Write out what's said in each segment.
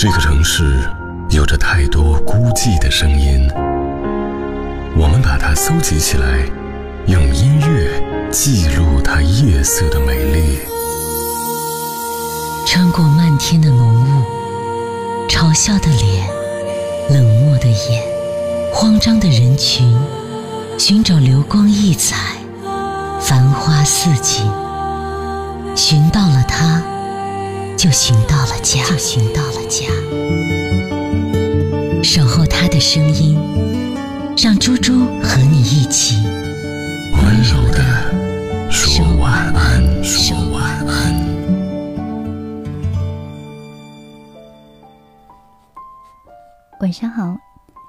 这个城市有着太多孤寂的声音，我们把它搜集起来，用音乐记录它夜色的美丽。穿过漫天的浓雾，嘲笑的脸，冷漠的眼，慌张的人群，寻找流光溢彩，繁花似锦，寻到了它。就寻到了家，就寻到了家。守候他的声音，让猪猪和你一起温柔的说晚安，说晚安。晚上好，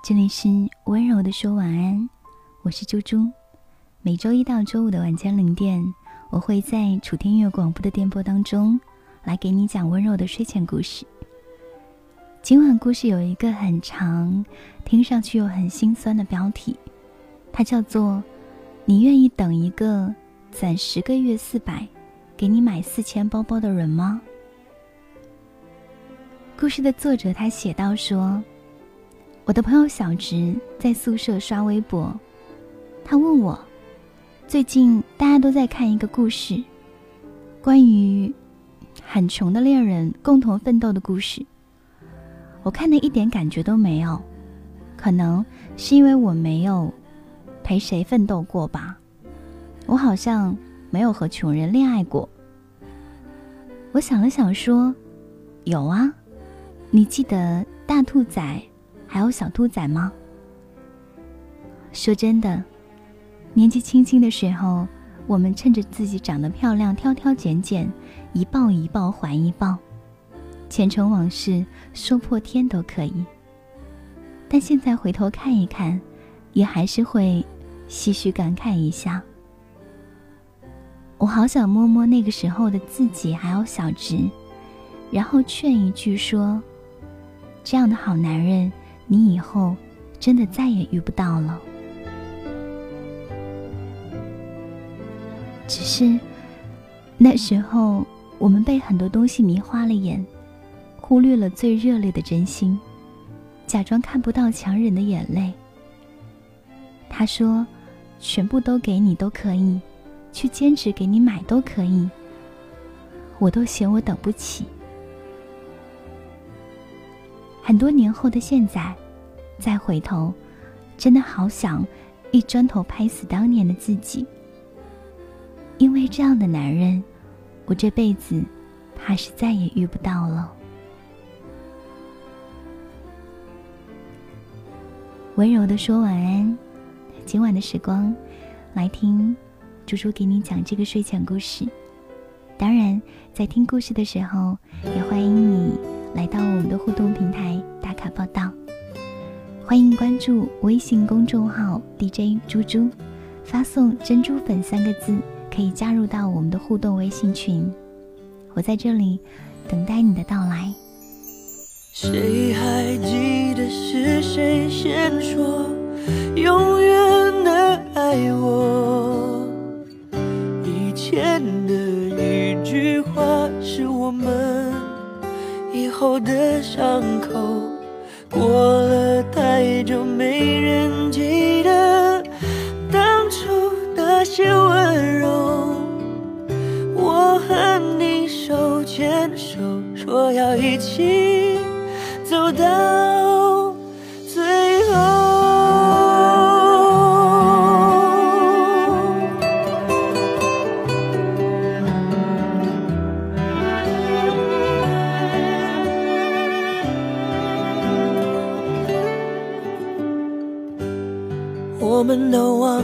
这里是温柔的说晚安，我是猪猪。每周一到周五的晚间零点，我会在楚天乐广播的电波当中。来给你讲温柔的睡前故事。今晚故事有一个很长，听上去又很心酸的标题，它叫做“你愿意等一个攒十个月四百，给你买四千包包的人吗？”故事的作者他写到说：“我的朋友小直在宿舍刷微博，他问我，最近大家都在看一个故事，关于……”很穷的恋人共同奋斗的故事，我看的一点感觉都没有，可能是因为我没有陪谁奋斗过吧。我好像没有和穷人恋爱过。我想了想说：“有啊，你记得大兔仔还有小兔仔吗？”说真的，年纪轻轻的时候，我们趁着自己长得漂亮，挑挑拣拣。一报一报还一报，前尘往事说破天都可以。但现在回头看一看，也还是会唏嘘感慨一下。我好想摸摸那个时候的自己，还有小直，然后劝一句说：“这样的好男人，你以后真的再也遇不到了。”只是那时候。我们被很多东西迷花了眼，忽略了最热烈的真心，假装看不到强忍的眼泪。他说：“全部都给你都可以，去兼职给你买都可以。”我都嫌我等不起。很多年后的现在，再回头，真的好想一砖头拍死当年的自己，因为这样的男人。我这辈子怕是再也遇不到了。温柔的说晚安，今晚的时光，来听猪猪给你讲这个睡前故事。当然，在听故事的时候，也欢迎你来到我们的互动平台打卡报道。欢迎关注微信公众号 DJ 猪猪，发送“珍珠粉”三个字。可以加入到我们的互动微信群，我在这里等待你的到来。谁还记得是谁先说永远的爱我？以前的一句话是我们以后的伤口，过了太久没人记得那些温柔。我和你手牵手说要一起走到最后。我们都忘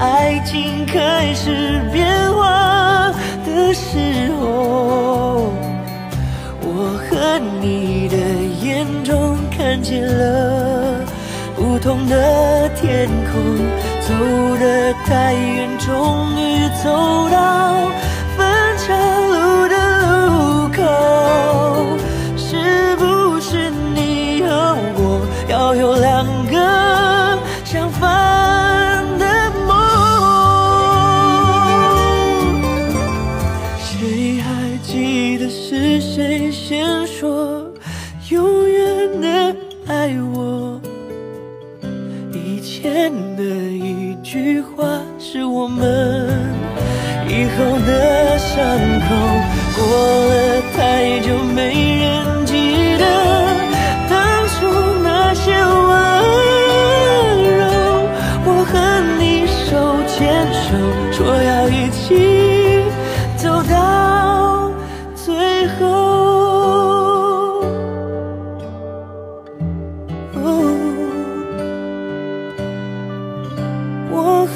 爱情开始变化的时候？我和你的眼中看见了不同的天空，走得太远，终于走到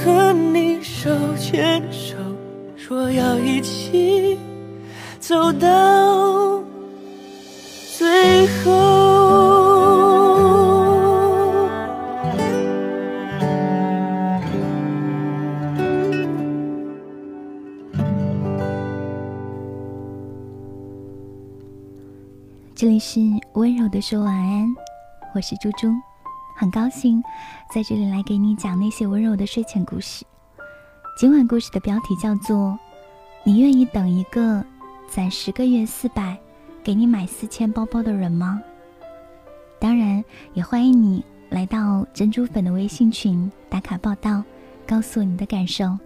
和你手牵手，说要一起走到最后。这里是温柔的说晚安，我是猪猪，很高兴在这里来给你讲那些温柔的睡前故事。今晚故事的标题叫做“你愿意等一个攒十个月四百，给你买四千包包的人吗？”当然，也欢迎你来到珍珠粉的微信群打卡报道，告诉你的感受。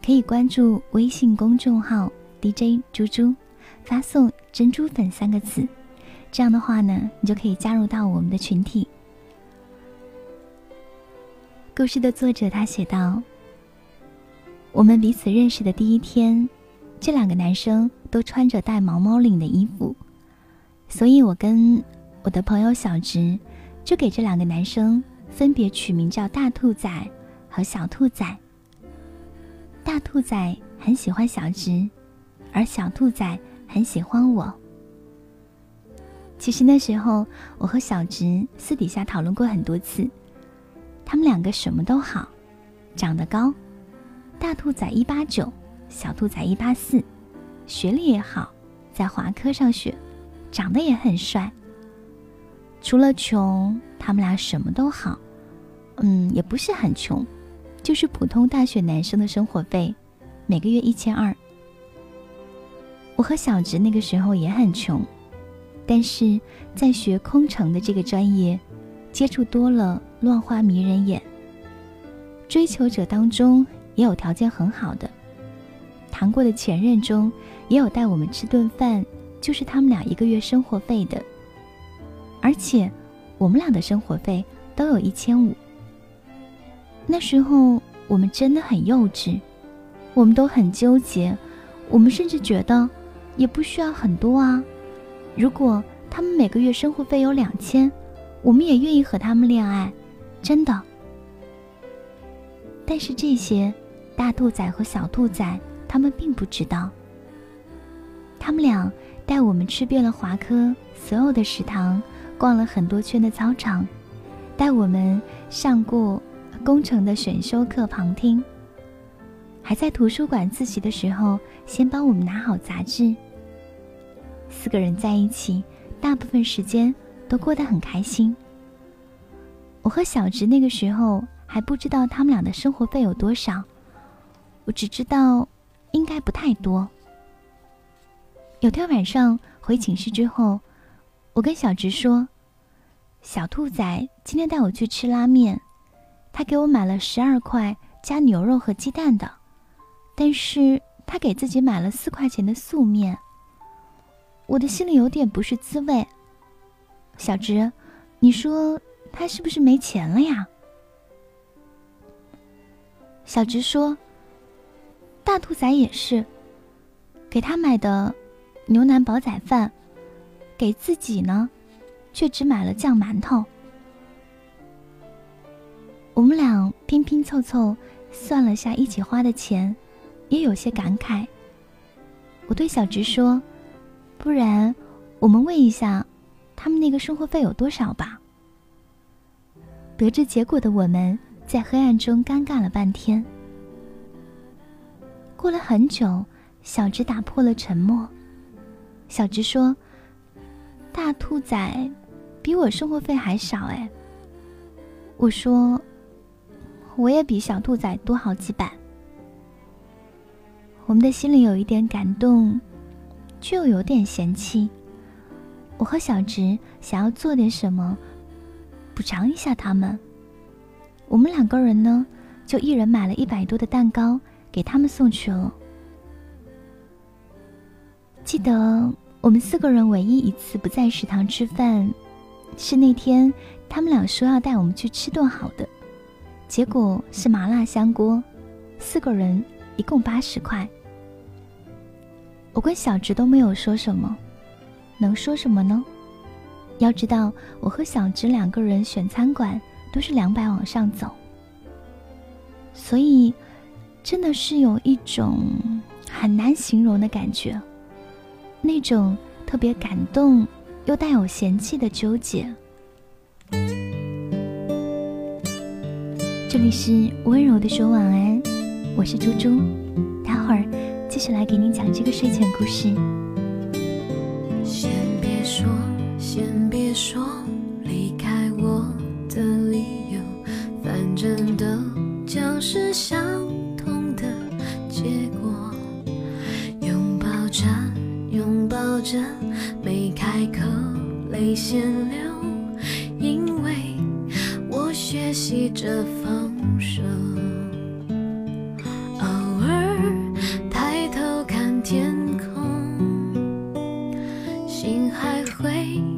可以关注微信公众号 DJ 猪猪，发送“珍珠粉”三个字。这样的话呢，你就可以加入到我们的群体。故事的作者他写道：“我们彼此认识的第一天，这两个男生都穿着带毛毛领的衣服，所以我跟我的朋友小直就给这两个男生分别取名叫大兔仔和小兔仔。大兔仔很喜欢小直，而小兔仔很喜欢我。”其实那时候，我和小直私底下讨论过很多次。他们两个什么都好，长得高，大兔仔一八九，小兔仔一八四，学历也好，在华科上学，长得也很帅。除了穷，他们俩什么都好，嗯，也不是很穷，就是普通大学男生的生活费，每个月一千二。我和小直那个时候也很穷。但是在学空乘的这个专业，接触多了乱花迷人眼。追求者当中也有条件很好的，谈过的前任中也有带我们吃顿饭，就是他们俩一个月生活费的。而且我们俩的生活费都有一千五。那时候我们真的很幼稚，我们都很纠结，我们甚至觉得也不需要很多啊。如果他们每个月生活费有两千，我们也愿意和他们恋爱，真的。但是这些大兔仔和小兔仔，他们并不知道。他们俩带我们吃遍了华科所有的食堂，逛了很多圈的操场，带我们上过工程的选修课旁听，还在图书馆自习的时候先帮我们拿好杂志。四个人在一起，大部分时间都过得很开心。我和小直那个时候还不知道他们俩的生活费有多少，我只知道应该不太多。有天晚上回寝室之后，我跟小直说：“小兔仔今天带我去吃拉面，他给我买了十二块加牛肉和鸡蛋的，但是他给自己买了四块钱的素面。”我的心里有点不是滋味。小直，你说他是不是没钱了呀？小直说：“大兔仔也是，给他买的牛腩煲仔饭，给自己呢，却只买了酱馒头。”我们俩拼拼凑凑算了下一起花的钱，也有些感慨。我对小直说。不然，我们问一下，他们那个生活费有多少吧。得知结果的我们在黑暗中尴尬了半天。过了很久，小直打破了沉默。小直说：“大兔仔比我生活费还少哎。”我说：“我也比小兔仔多好几百。”我们的心里有一点感动。却又有点嫌弃。我和小直想要做点什么，补偿一下他们。我们两个人呢，就一人买了一百多的蛋糕给他们送去了。记得我们四个人唯一一次不在食堂吃饭，是那天他们俩说要带我们去吃顿好的，结果是麻辣香锅，四个人一共八十块。我跟小直都没有说什么，能说什么呢？要知道，我和小直两个人选餐馆都是两百往上走，所以真的是有一种很难形容的感觉，那种特别感动又带有嫌弃的纠结。这里是温柔的说晚安，我是猪猪，待会儿。继续来给你讲这个睡前故事。你先留，因为我学习着放手，偶尔抬头看天空。心还会。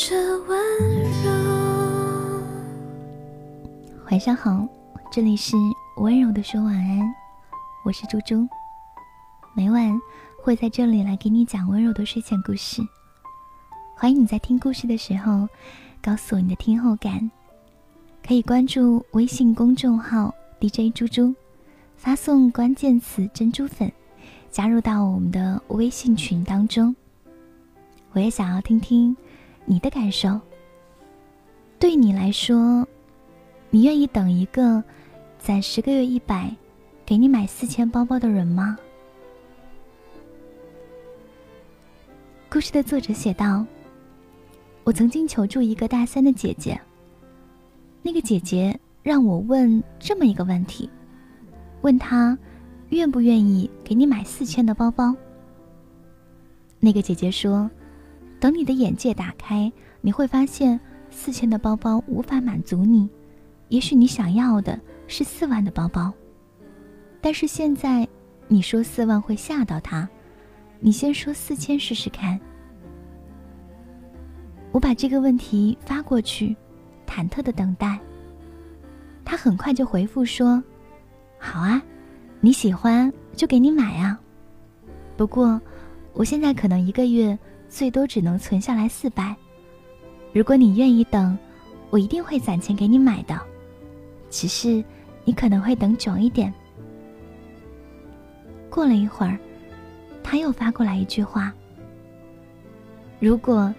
这温柔晚上好，这里是温柔的说晚安，我是猪猪，每晚会在这里来给你讲温柔的睡前故事。欢迎你在听故事的时候告诉我你的听后感，可以关注微信公众号 DJ 猪猪，发送关键词“珍珠粉”，加入到我们的微信群当中。我也想要听听你的感受，对你来说。你愿意等一个攒十个月一百，给你买四千包包的人吗？故事的作者写道：“我曾经求助一个大三的姐姐，那个姐姐让我问这么一个问题，问她愿不愿意给你买四千的包包。那个姐姐说，等你的眼界打开，你会发现四千的包包无法满足你。”也许你想要的是四万的包包，但是现在你说四万会吓到他，你先说四千试试看。我把这个问题发过去，忐忑的等待。他很快就回复说：“好啊，你喜欢就给你买啊。不过我现在可能一个月最多只能存下来四百，如果你愿意等，我一定会攒钱给你买的。”只是，你可能会等久一点。过了一会儿，他又发过来一句话：“如果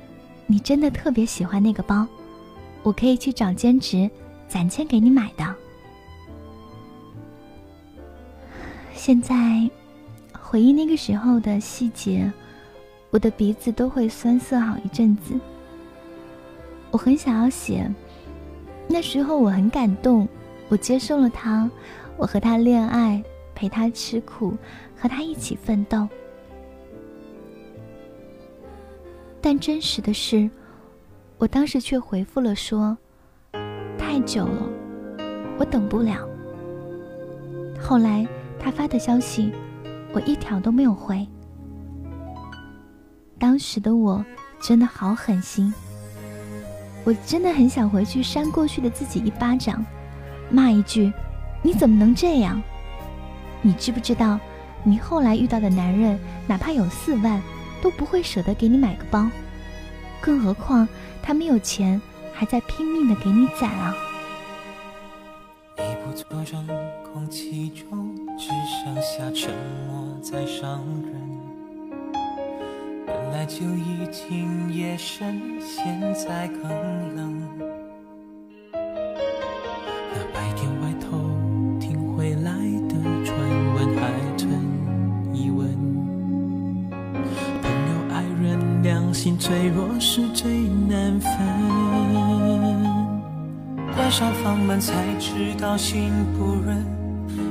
你真的特别喜欢那个包，我可以去找兼职，攒钱给你买的。”现在回忆那个时候的细节，我的鼻子都会酸涩好一阵子。我很想要写，那时候我很感动。我接受了他，我和他恋爱，陪他吃苦，和他一起奋斗。但真实的是，我当时却回复了说：“太久了，我等不了。”后来他发的消息，我一条都没有回。当时的我真的好狠心，我真的很想回去扇过去的自己一巴掌。骂一句：“你怎么能这样？你知不知道，你后来遇到的男人，哪怕有四万，都不会舍得给你买个包，更何况他没有钱，还在拼命的给你攒啊！”一不作声，空气中只剩下沉默在伤人。本来就已经夜深，现在更冷。那白天外头听回来的传闻还存疑问。朋友、爱人，良心脆弱是最难分。关上房门才知道心不忍，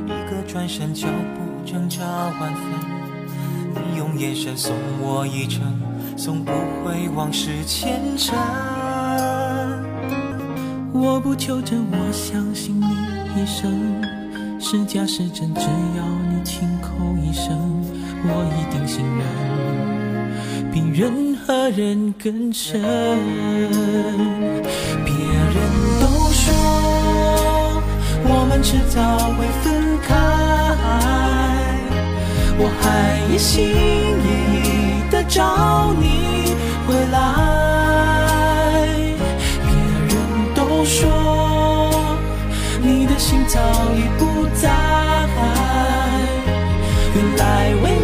一个转身，脚步挣扎万分。你用眼神送我一程，送不回往事前尘。我不求证，我相信你一生是假是真，只要你亲口一声，我一定信任。比任何人更深。别人都说我们迟早会分开，我还一心一意的找你回来，别人都说你的心早已不在。原来为。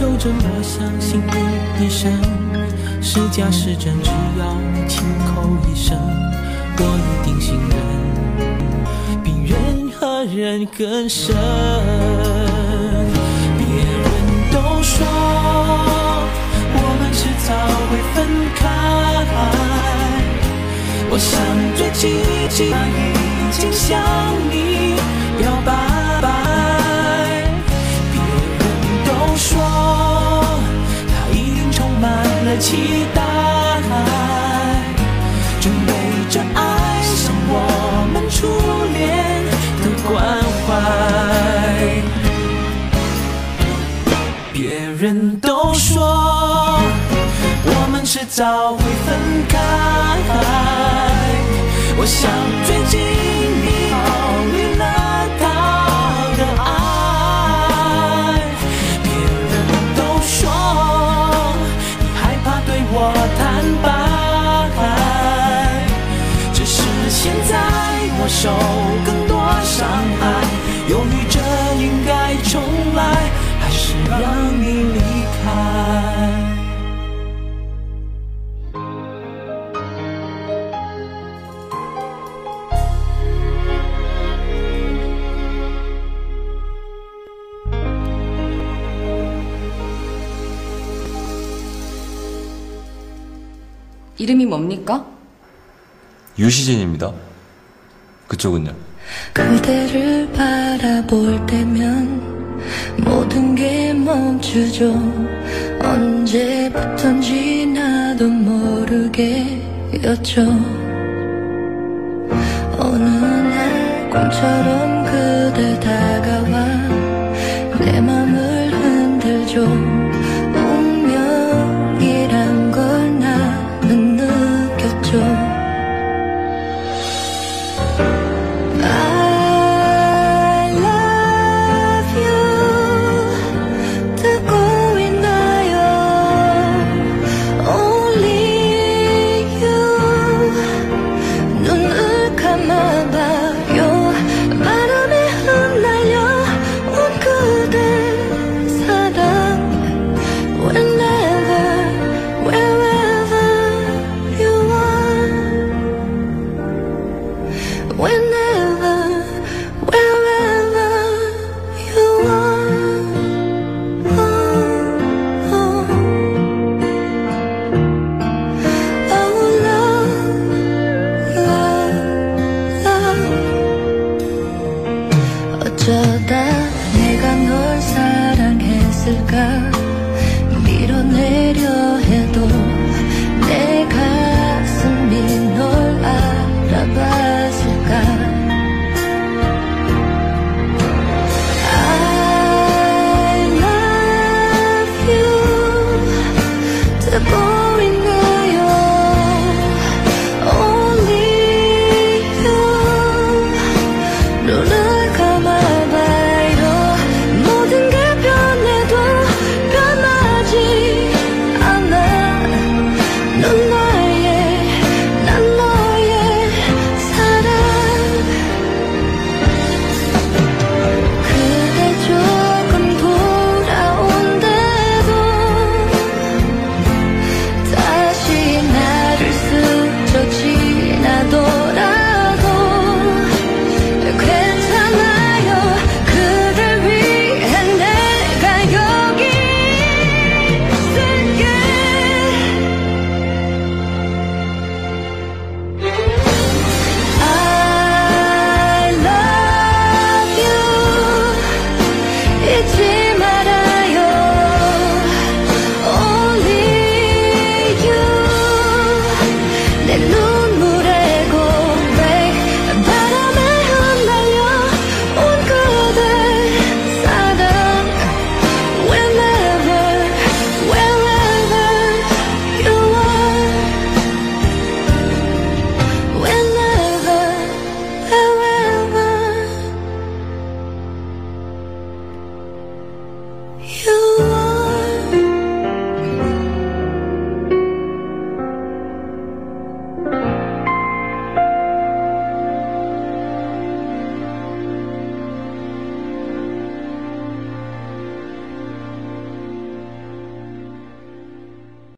求证，我相信你一生是假是真，只要你轻口一声，我一定信任，比任何人更深。别人都说我们迟早会分开，我想最近已经向你表白。了期待，准备着爱上我们初恋的关怀。别人都说我们迟早会分开，我想 유시진입니다. 그쪽은요? 그대를 바라볼 때면 모든 게 멈추죠 언제부턴지 나도 모르게였죠 어느 날 꿈처럼